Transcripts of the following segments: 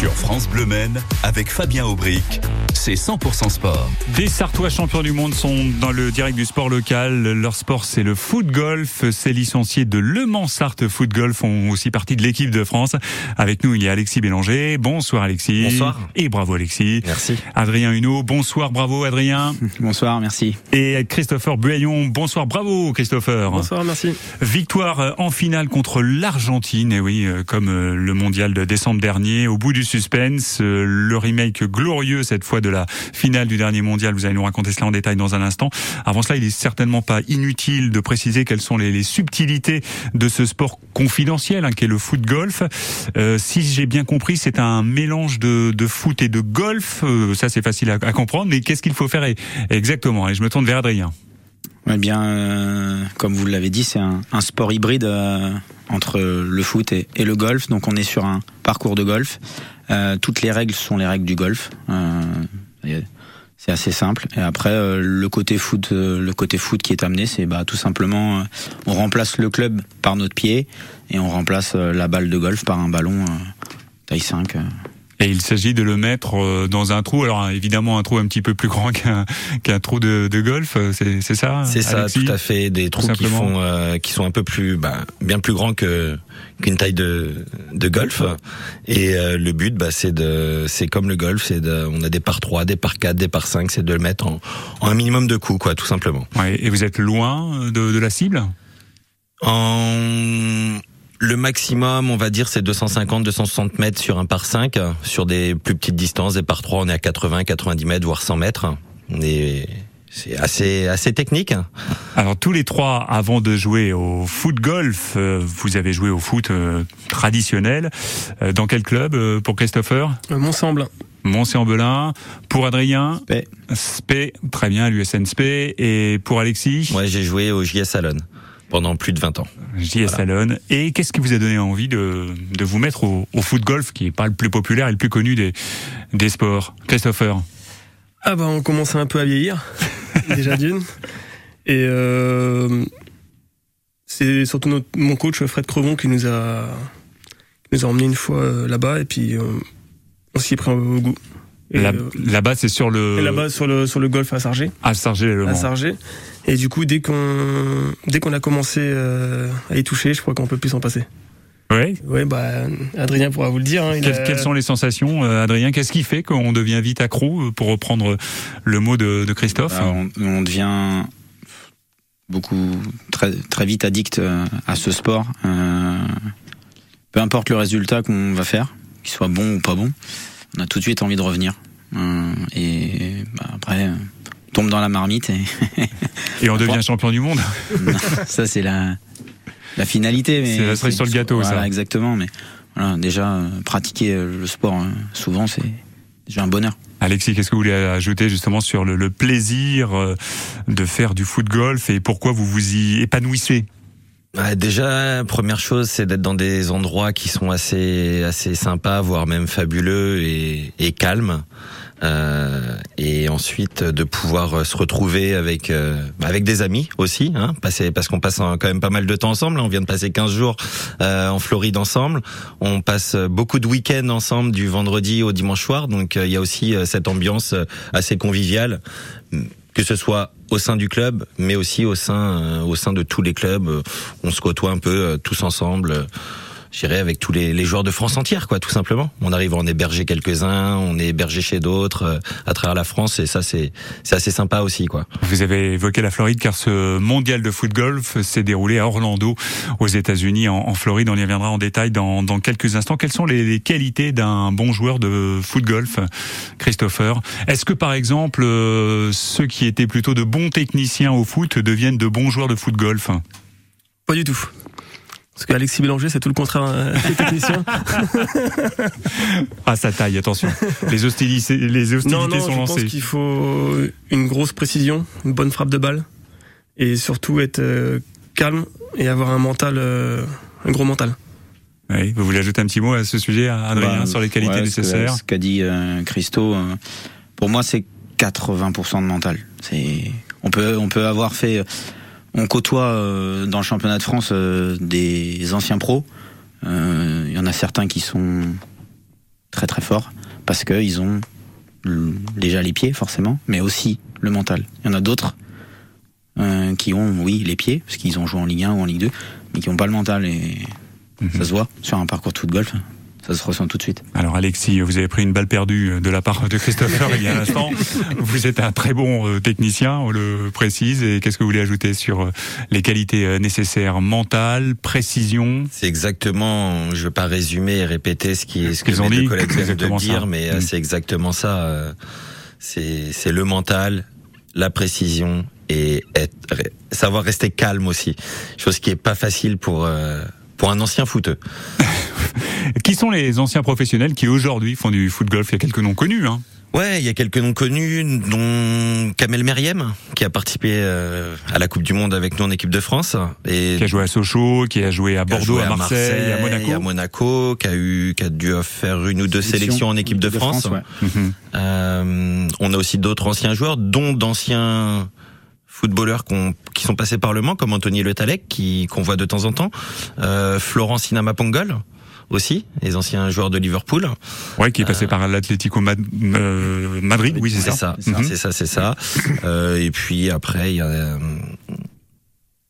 Sur France Bleu Maine, avec Fabien Aubric, c'est 100% sport. Des Sartois champions du monde sont dans le direct du sport local. Leur sport, c'est le foot golf. Ces licenciés de Le Mans Sarthe Foot Golf font aussi partie de l'équipe de France. Avec nous, il y a Alexis Bélanger. Bonsoir Alexis. Bonsoir. Et bravo Alexis. Merci. Adrien Huneau. Bonsoir, bravo Adrien. Bonsoir, merci. Et Christopher Buaillon. Bonsoir, bravo Christopher. Bonsoir, merci. Victoire en finale contre l'Argentine. Et oui, euh, comme euh, le mondial de décembre dernier. Au bout du suspense, euh, le remake glorieux cette fois de la finale du dernier mondial. Vous allez nous raconter cela en détail dans un instant. Avant cela, il est certainement pas inutile de préciser quelles sont les, subtilités de ce sport confidentiel hein, qu'est le foot golf. Euh, si j'ai bien compris, c'est un mélange de, foot et de golf. Euh, ça, c'est facile à, comprendre. Mais qu'est-ce qu'il faut faire exactement? Et je me tourne vers Adrien. Eh bien, comme vous l'avez dit, c'est un, sport hybride entre le foot et, le golf. Donc, on est sur un parcours de golf. Euh, toutes les règles sont les règles du golf. c'est assez simple. Et après, euh, le côté foot, le côté foot qui est amené, c'est bah, tout simplement, on remplace le club par notre pied et on remplace la balle de golf par un ballon taille 5. Et il s'agit de le mettre dans un trou. Alors évidemment un trou un petit peu plus grand qu'un qu'un trou de, de golf, c'est c'est ça. C'est ça, tout à fait. Des trous qui font euh, qui sont un peu plus, bah, bien plus grands que qu'une taille de de golf. Et euh, le but, bah, c'est de, c'est comme le golf, c'est de, on a des par 3, des par 4, des par 5, c'est de le mettre en, en un minimum de coups, quoi, tout simplement. Ouais, et vous êtes loin de, de la cible? En le maximum, on va dire, c'est 250-260 mètres sur un par 5. Sur des plus petites distances, des par 3, on est à 80, 90 mètres, voire 100 mètres. Et c'est assez assez technique. Alors tous les trois, avant de jouer au foot golf, euh, vous avez joué au foot euh, traditionnel. Euh, dans quel club pour Christopher? Mont-Saint-Belin. Mont-Saint-Belin. Pour Adrien? Spé. Spé, très bien, l'USN Spé. Et pour Alexis? Ouais, j'ai joué au JS Salon pendant plus de 20 ans. JS voilà. Salon. Et qu'est-ce qui vous a donné envie de, de vous mettre au, au foot golf, qui est pas le plus populaire et le plus connu des, des sports? Christopher Ah bah on commençait un peu à vieillir, déjà d'une. Et euh, c'est surtout notre, mon coach Fred Crevon qui nous a, qui nous a emmené une fois là-bas et puis euh, on s'y est pris au goût. Euh, là-bas, c'est sur le. Là-bas, sur le sur le golf à Sargé. À Sargé, le À Sargé. Et du coup, dès qu'on dès qu'on a commencé euh, à y toucher, je crois qu'on peut plus s'en passer. Oui. Oui, bah Adrien pourra vous le dire. Hein, quelles, a... quelles, sont les sensations, euh, Adrien? Qu'est-ce qui fait qu'on devient vite accro, pour reprendre le mot de, de Christophe? Bah, on, on, devient beaucoup très très vite addict à ce sport. Euh, peu importe le résultat qu'on va faire, qu'il soit bon ou pas bon on a tout de suite envie de revenir. Euh, et bah, après, on tombe dans la marmite et, et on devient champion du monde. ça c'est la la finalité. C'est la cerise sur le gâteau, voilà, ça. Exactement, mais voilà, déjà euh, pratiquer le sport euh, souvent c'est déjà un bonheur. Alexis, qu'est-ce que vous voulez ajouter justement sur le, le plaisir euh, de faire du foot golf et pourquoi vous vous y épanouissez? Déjà, première chose, c'est d'être dans des endroits qui sont assez assez sympas, voire même fabuleux et, et calmes. Euh, et ensuite de pouvoir se retrouver avec euh, avec des amis aussi, hein, passer, parce qu'on passe quand même pas mal de temps ensemble. On vient de passer 15 jours euh, en Floride ensemble. On passe beaucoup de week-ends ensemble, du vendredi au dimanche soir. Donc il y a aussi cette ambiance assez conviviale que ce soit au sein du club, mais aussi au sein euh, au sein de tous les clubs. On se côtoie un peu euh, tous ensemble. J'irai avec tous les, les, joueurs de France entière, quoi, tout simplement. On arrive à en héberger quelques-uns, on est hébergé chez d'autres euh, à travers la France, et ça, c'est c'est assez sympa aussi, quoi. Vous avez évoqué la Floride, car ce mondial de foot golf s'est déroulé à Orlando, aux États-Unis, en, en, Floride. On y reviendra en détail dans, dans quelques instants. Quelles sont les, les qualités d'un bon joueur de foot golf, Christopher? Est-ce que, par exemple, euh, ceux qui étaient plutôt de bons techniciens au foot deviennent de bons joueurs de foot golf? Pas du tout. Parce qu'Alexis Bélanger, c'est tout le contraire euh, des techniciens. ah, ça taille, attention. Les hostilités, les hostilités non, non, sont je lancées. Je pense qu'il faut une grosse précision, une bonne frappe de balle, et surtout être euh, calme et avoir un mental, euh, un gros mental. Oui, vous voulez ajouter un petit mot à ce sujet, Adrien, bah, sur les qualités ouais, nécessaires Ce qu'a dit euh, Christo, euh, pour moi, c'est 80% de mental. C'est, on peut, on peut avoir fait on côtoie euh, dans le championnat de France euh, des anciens pros. Il euh, y en a certains qui sont très très fort parce qu'ils ont déjà les pieds forcément, mais aussi le mental. Il y en a d'autres qui ont, oui, les pieds, parce qu'ils ont joué en Ligue 1 ou en Ligue 2, mais qui n'ont pas le mental et mhm. ça se voit sur un parcours de foot golf ça se ressent tout de suite. Alors Alexis, vous avez pris une balle perdue de la part de Christopher il y a un instant. Vous êtes un très bon euh, technicien, on le précise. Et qu'est-ce que vous voulez ajouter sur euh, les qualités euh, nécessaires mentales, précision? C'est exactement, je ne veux pas résumer et répéter ce, qui, ce que mes deux collègues viennent de dire, mais mm. c'est exactement ça. C'est le mental, la précision et être, savoir rester calme aussi. Chose qui est pas facile pour pour un ancien footeux. qui sont les anciens professionnels qui aujourd'hui font du foot golf? Il y a quelques noms connus. Hein. Ouais, il y a quelques noms connus, dont Kamel Meriem, qui a participé euh, à la Coupe du Monde avec nous en équipe de France. Et qui a joué à Sochaux, qui a joué à Bordeaux, à, Marseille, à Monaco. À Monaco, qui a eu, qui a dû faire une ou deux sélections en équipe de, France. Mhm. euh, on a aussi d'autres anciens joueurs, dont d'anciens footballeurs qui sont passés par le Mans, comme Anthony Le Talec, qui qu'on voit de temps en temps, euh, Florent Sinama Pongol, aussi, les anciens joueurs de Liverpool. Ouais, qui est passé euh, par l'Atlético euh, Madrid, oui, c'est ça. C'est ça, c'est ça, euh, et puis après, il y a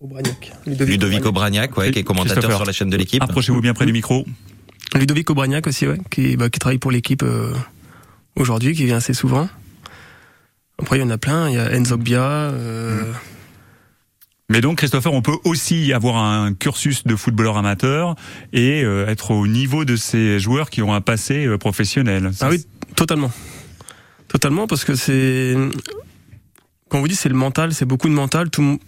Ludovic, Ludovic Obraniak, ouais, qui est commentateur sur la chaîne de l'équipe. Approchez-vous bien près du micro. Ludovic Obraniak aussi, ouais, qui, bah, qui travaille pour l'équipe aujourd'hui, qui vient assez souvent. Après, il y en a plein. Il y a Enzo Bia. Mm. Mais donc, Christopher, on peut aussi avoir un cursus de footballeur amateur et euh, être au niveau de ces joueurs qui ont un passé euh, professionnel. Ah oui, totalement. Totalement, parce que c'est... Quand on vous dit c'est le mental, c'est beaucoup de mental. Tout...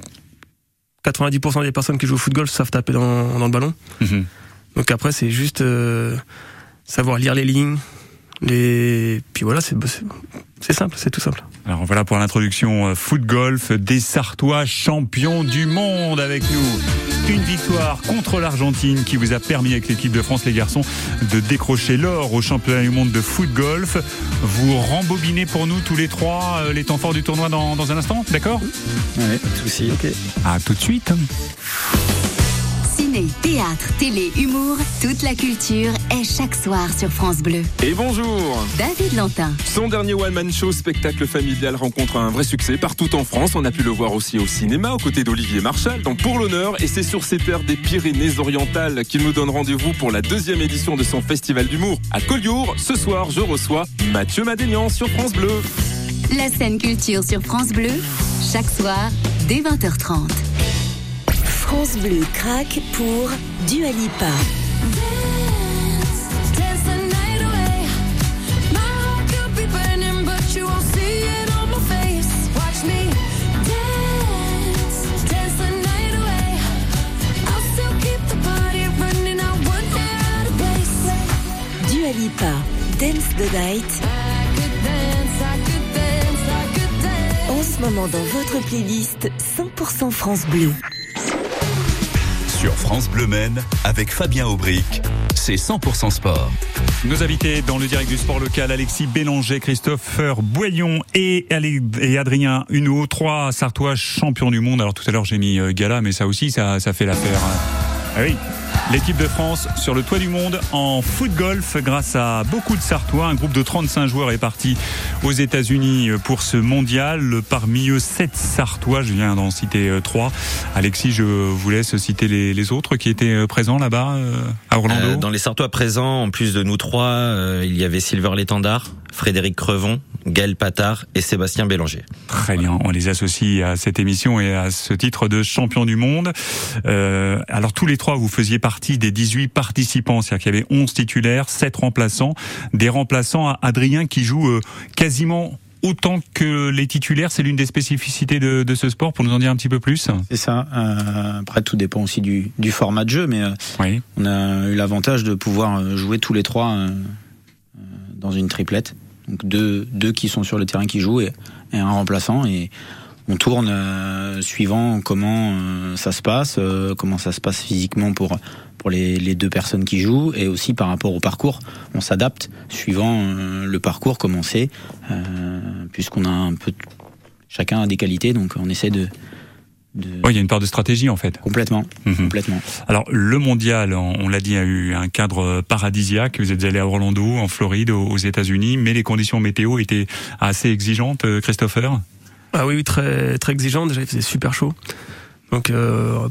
90% des personnes qui jouent au football savent taper dans, dans le ballon. Mhm. Donc après, c'est juste euh, savoir lire les lignes. Les... Puis voilà, c'est c'est simple, c'est tout simple. Alors voilà pour l'introduction euh, foot golf des Sartois champions du monde avec nous. Une victoire contre l'Argentine qui vous a permis avec l'équipe de France les garçons de décrocher l'or au championnat du monde de foot golf. Vous rembobinez pour nous tous les trois euh, les temps forts du tournoi dans, dans un instant, d'accord? Oui, pas de souci. Ok. À tout de suite théâtre, télé, humour, toute la culture est chaque soir sur France Bleu. Et bonjour David Lantin. Son dernier one-man show spectacle familial rencontre un vrai succès partout en France. On a pu le voir aussi au cinéma aux côtés d'Olivier Marchal dans Pour l'honneur et c'est sur ces terres des Pyrénées-Orientales qu'il nous donne rendez-vous pour la deuxième édition de son festival d'humour à Collioure. Ce soir, je reçois Mathieu Madénian sur France Bleu. La scène culture sur France Bleu, chaque soir dès 20h30. France Bleu craque pour Dua Lipa. Lipa, Dance the Night. En ce moment dans votre playlist 100% France Bleu. Sur France Bleu Men, avec Fabien Aubric, c'est 100% sport. Nos invités dans le direct du sport local, Alexis Bélanger, Christopher Boyon et, Adrien Huneau, trois Sartois champions du monde. Alors tout à l'heure j'ai mis euh, Gala, mais ça aussi, ça, ça fait l'affaire. Ah oui. L'équipe de France sur le toit du monde en foot golf grâce à beaucoup de Sartois. Un groupe de 35 joueurs est parti aux États-Unis pour ce mondial. Parmi eux, 7 Sartois. Je viens d'en citer 3. Euh, Alexis, je vous laisse citer les, autres qui étaient euh, présents là-bas euh, à Orlando. dans les Sartois présents, en plus de nous trois, il y avait Silver Létendard, Frédéric Crevon, Gaël Patard et Sébastien Bélanger. Très bien, on les associe à cette émission et à ce titre de champion du monde. Euh, alors tous les trois, vous faisiez partie des 18 participants, c'est-à-dire qu'il y avait 11 titulaires, 7 remplaçants, des remplaçants à Adrien qui joue euh, quasiment autant que les titulaires. C'est l'une des spécificités de, de, ce sport. Pour nous en dire un petit peu plus. C'est ça. Euh, après, tout dépend aussi du, du format de jeu, mais euh, oui. on a eu l'avantage de pouvoir jouer tous les trois euh, dans une triplette. Donc deux, deux qui sont sur le terrain qui jouent et, un remplaçant. Et on tourne euh, suivant comment euh, ça se passe, euh, comment ça se passe physiquement pour, pour les, les, deux personnes qui jouent et aussi par rapport au parcours. On s'adapte suivant le parcours, comme on sait, puisqu'on a un peu. Chacun a des qualités, donc on essaie de de... Oui, il y a une part de stratégie en fait. Complètement, Mhm. complètement. Alors le mondial, on l'a dit, a eu un cadre paradisiaque. Vous êtes allé à Orlando, en Floride, aux États-Unis, mais les conditions météo étaient assez exigeantes, euh, Christopher? Ah oui, oui, très, très exigeant. Déjà, il faisait super chaud. Donc, euh,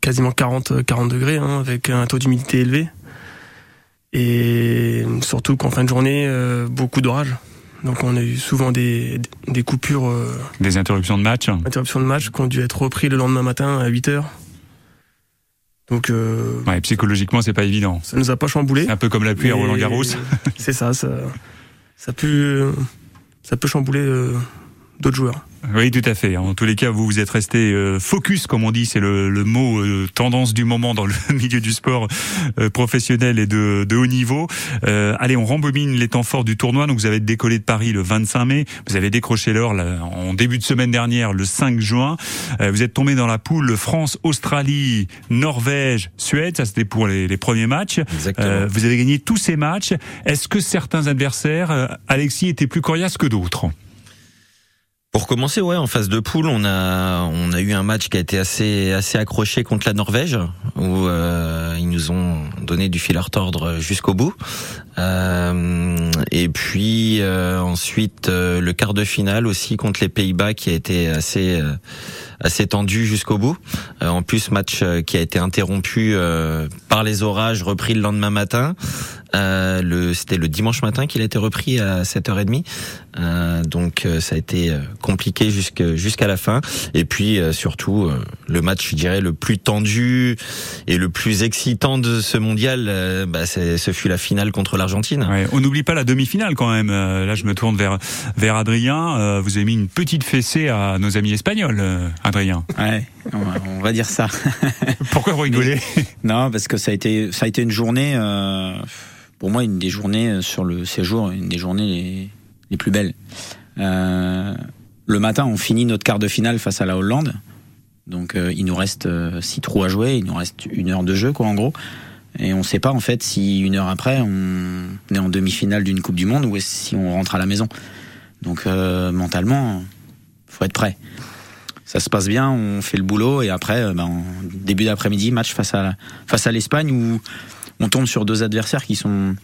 quasiment 40, 40 degrés, hein, avec un taux d'humidité élevé. Et surtout qu'en fin de journée, euh, beaucoup d'orage. Donc, on a eu souvent des, des coupures, euh, Des interruptions de match. interruptions de match qui ont dû être repris le lendemain matin à 8 heures. Donc, euh, Ouais, psychologiquement, c'est pas évident. ça nous a pas chamboulé. Un peu comme la pluie à Roland Garros. C'est ça, ça, ça peut, ça peut chambouler euh, d'autres joueurs. Oui, tout à fait. En tous les cas, vous vous êtes resté euh, focus, comme on dit, c'est le, le mot euh, tendance du moment dans le milieu du sport euh, professionnel et de, de haut niveau. Euh, allez, on rembobine les temps forts du tournoi. Donc, vous avez décollé de Paris le 25 mai. Vous avez décroché l'or là, en début de semaine dernière, le 5 juin. Euh, vous êtes tombé dans la poule France, Australie, Norvège, Suède. Ça, c'était pour les, les premiers matchs. Exactement. Euh, vous avez gagné tous ces matchs. Est-ce que certains adversaires, euh, Alexis, étaient plus coriaces que d'autres? Pour commencer, ouais, en phase de poule, on a on a eu un match qui a été assez assez accroché contre la Norvège, où euh, ils nous ont donné du fil à retordre jusqu'au bout. Euh, et puis euh, ensuite euh, le quart de finale aussi contre les Pays-Bas qui a été assez euh, assez tendu jusqu'au bout. Euh, en plus match euh, qui a été interrompu euh, par les orages, repris le lendemain matin. Euh, c'était le dimanche matin qu'il a été repris à 7h30. Euh, donc ça a été compliqué jusqu'à la fin. Et puis surtout le match, je dirais, le plus tendu et le plus excitant de ce mondial, bah, ce fut la finale contre l'Argentine. Ouais, on n'oublie pas la demi-finale quand même. Là, je me tourne vers vers Adrien. Vous avez mis une petite fessée à nos amis espagnols, Adrien. Ouais, on va, dire ça. Pourquoi vous rigolez Non, parce que ça a été, ça a été une journée, euh, pour moi, une des journées sur le séjour, une des journées les, les plus belles. Euh, le matin, on finit notre quart de finale face à la Hollande. Donc, euh, il nous reste six trous à jouer, il nous reste une heure de jeu, quoi, en gros. Et on sait pas, en fait, si une heure après, on est en demi-finale d'une Coupe du Monde ou si on rentre à la maison. Donc, mentalement, faut être prêt. Ça se passe bien, on fait le boulot et après, euh, ben, en début d'après-midi, match face à face à l'Espagne où on tombe sur deux adversaires qui sont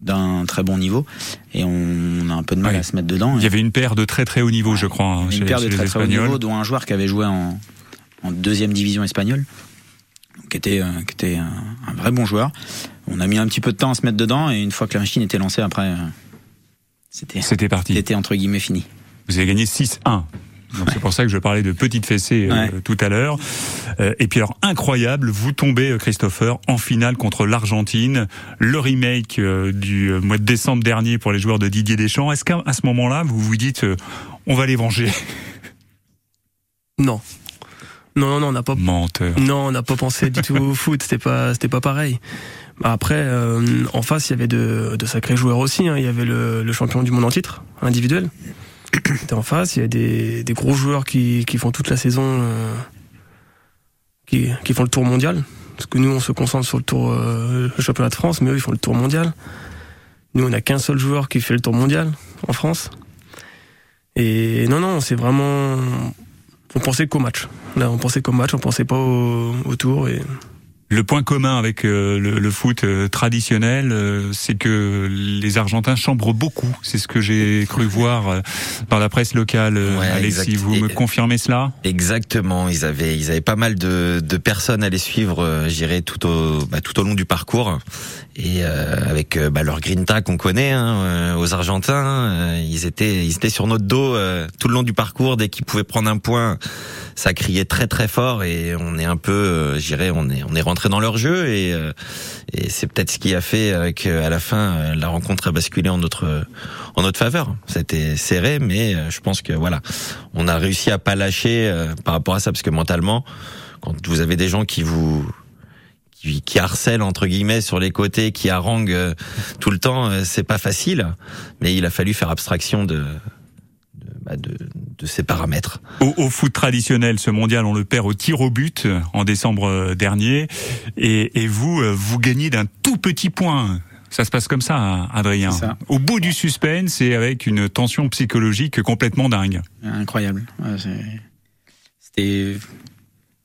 d'un très bon niveau et on a un peu de mal Oui. à se mettre dedans. Il y avait une paire de très très haut niveau, je crois, hein, Une chez, paire de très très haut niveau, dont un joueur qui avait joué en, en deuxième division espagnole, qui était, euh, qui était un, un vrai bon joueur. On a mis un petit peu de temps à se mettre dedans et une fois que la machine était lancée, après, euh, c'était C'était parti. c'était entre guillemets fini. Vous avez gagné 6-1. Donc c'est pour ça que je parlais de petite fessée euh, tout à l'heure. Euh, et puis alors incroyable, vous tombez euh, Christopher en finale contre l'Argentine, le remake euh, du euh, mois de décembre dernier pour les joueurs de Didier Deschamps. Est-ce qu'à à ce moment-là, vous vous dites euh, on va les venger? Non. Non, non, on n'a pas Menteur. Non, on n'a pas pensé du tout au foot, c'était pas, c'était pas pareil. Après, euh, en face, il y avait de, de sacrés joueurs aussi. hein. Il y avait le, le champion du monde en titre, individuel. C'était en face. Il y a des, gros joueurs qui, font toute la saison, euh, qui, font le tour mondial. Parce que nous, on se concentre sur le tour, euh, le championnat de France, mais eux, ils font le tour mondial. Nous, on n'a qu'un seul joueur qui fait le tour mondial en France. Et non, non, c'est vraiment. On pensait qu'au match. Là, on pensait qu'au match, on pensait pas au, tour. Le point commun avec euh, le, le foot euh, traditionnel, euh, c'est que les Argentins chambrent beaucoup. C'est ce que j'ai cru voir euh, dans la presse locale. Ouais, Alexis, exact. vous Et- me confirmez cela? Exactement, ils avaient ils avaient pas mal de, de personnes à les suivre, dirais tout au bah, tout au long du parcours et euh, avec bah, leur grinta qu'on connaît hein, aux Argentins, euh, ils étaient ils étaient sur notre dos euh, tout le long du parcours dès qu'ils pouvaient prendre un point, ça criait très très fort et on est un peu, dirais, on est on est rentré dans leur jeu et euh, et c'est peut-être ce qui a fait euh, qu'à la fin euh, la rencontre a basculé en notre en notre faveur. C'était serré, mais je pense que voilà, on a réussi à pas lâcher par rapport à ça parce que mentalement, quand vous avez des gens qui vous qui, qui harcèlent entre guillemets sur les côtés, qui haranguent tout le temps, c'est pas facile. Mais il a fallu faire abstraction de de, bah, de, de ces paramètres. Au, au foot traditionnel, ce mondial, on le perd au tir au but euh, en décembre euh, dernier. Et, et vous, euh, vous gagnez d'un tout petit point. Ça se passe comme ça, Adrien. Ça. Au bout du suspense et avec une tension psychologique complètement dingue. Incroyable. Ouais, C'était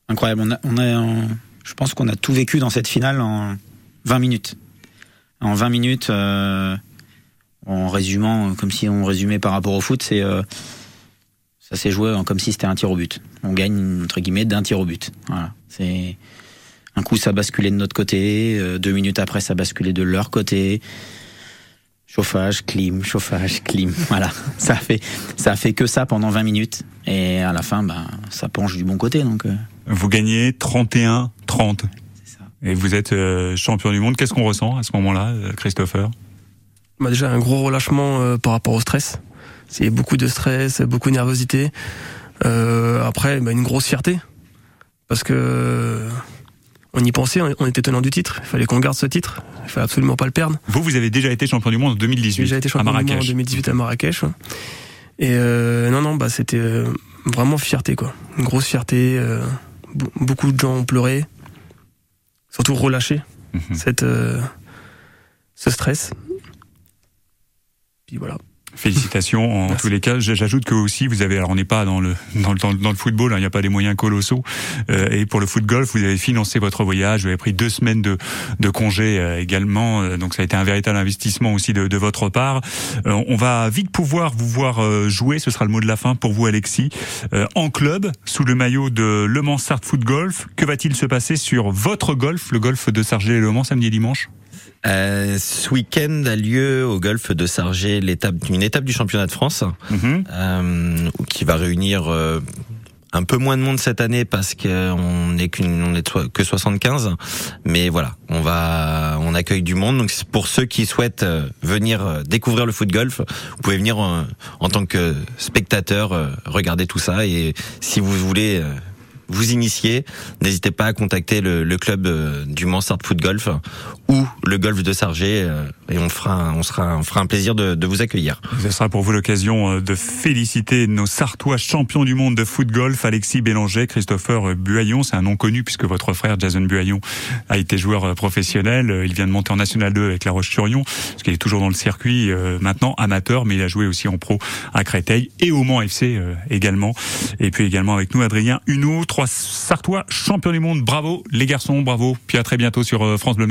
incroyable. On a, on a, je pense qu'on a tout vécu dans cette finale en 20 minutes. En 20 minutes, euh, en résumant, comme si on résumait par rapport au foot, c'est euh, ça s'est joué comme si c'était un tir au but. On gagne entre guillemets d'un tir au but. Voilà. C'est un coup ça basculait de notre côté, euh, deux minutes après ça basculait de leur côté. Chauffage, clim, chauffage, clim. Voilà, ça a fait ça a fait que ça pendant 20 minutes et à la fin, ben ça penche du bon côté donc. euh, Vous gagnez 31-30 c'est ça. et vous êtes euh, champion du monde. Qu'est-ce qu'on ressent à ce moment-là, euh, Christopher? Bah déjà un gros relâchement euh, par rapport au stress. C'est beaucoup de stress, beaucoup de nervosité. Euh, après, bah, une grosse fierté parce que euh, on y pensait, on- était tenant du titre. Il fallait qu'on garde ce titre. Il fallait absolument pas le perdre. Vous, vous avez déjà été champion du monde en 2018 J'ai déjà été à champion du monde en Marrakech. 2018 à Marrakech. ouais. Et euh, non, non, bah c'était euh, vraiment fierté quoi. Une grosse fierté. euh, be- beaucoup de gens ont pleuré, surtout relâché Mhm. cette euh, ce stress. Puis voilà. Félicitations en Merci. tous les cas. J'ajoute que aussi vous avez, alors on n'est pas dans le dans le, dans le- football, hein, il n'y a pas des moyens colossaux. Euh, et pour le foot golf, vous avez financé votre voyage, vous avez pris deux semaines de de congé euh, également. Euh, donc ça a été un véritable investissement aussi de, de votre part. Euh, on va vite pouvoir vous voir jouer. Ce sera le mot de la fin pour vous, Alexis, Euh, en club sous le maillot de Le Mans Start Foot Golf. Que va-t-il se passer sur votre golf, le golf de Sargé et Le Mans samedi et dimanche? Euh, ce week-end a lieu au golfe de Sargé l'étape, une étape du championnat de France Mhm. euh, qui va réunir euh, un peu moins de monde cette année parce qu'on n'est qu'une on est so- que 75 mais voilà on va on accueille du monde. Donc pour ceux qui souhaitent venir découvrir le foot golf vous pouvez venir en, en tant que spectateur regarder tout ça. Et si vous voulez vous initier, n'hésitez pas à contacter le, le club euh, du Mansard Foot Golf ou le golf de Sargé euh, et on fera on sera on fera un plaisir de, de vous accueillir. Ce sera pour vous l'occasion euh, de féliciter nos Sartois champions du monde de foot golf, Alexis Bélanger, Christopher Buaillon. C'est un nom connu puisque votre frère Jason Buaillon a été joueur professionnel. Il vient de monter en National 2 avec La Roche-sur-Yon, parce qu'il est toujours dans le circuit maintenant amateur, mais il a joué aussi en pro à Créteil et au Mans FC également. Et puis également avec nous Adrien Huneau, trois Sartois champions du monde. Bravo les garçons, bravo. Puis à très bientôt sur euh, France Bleu.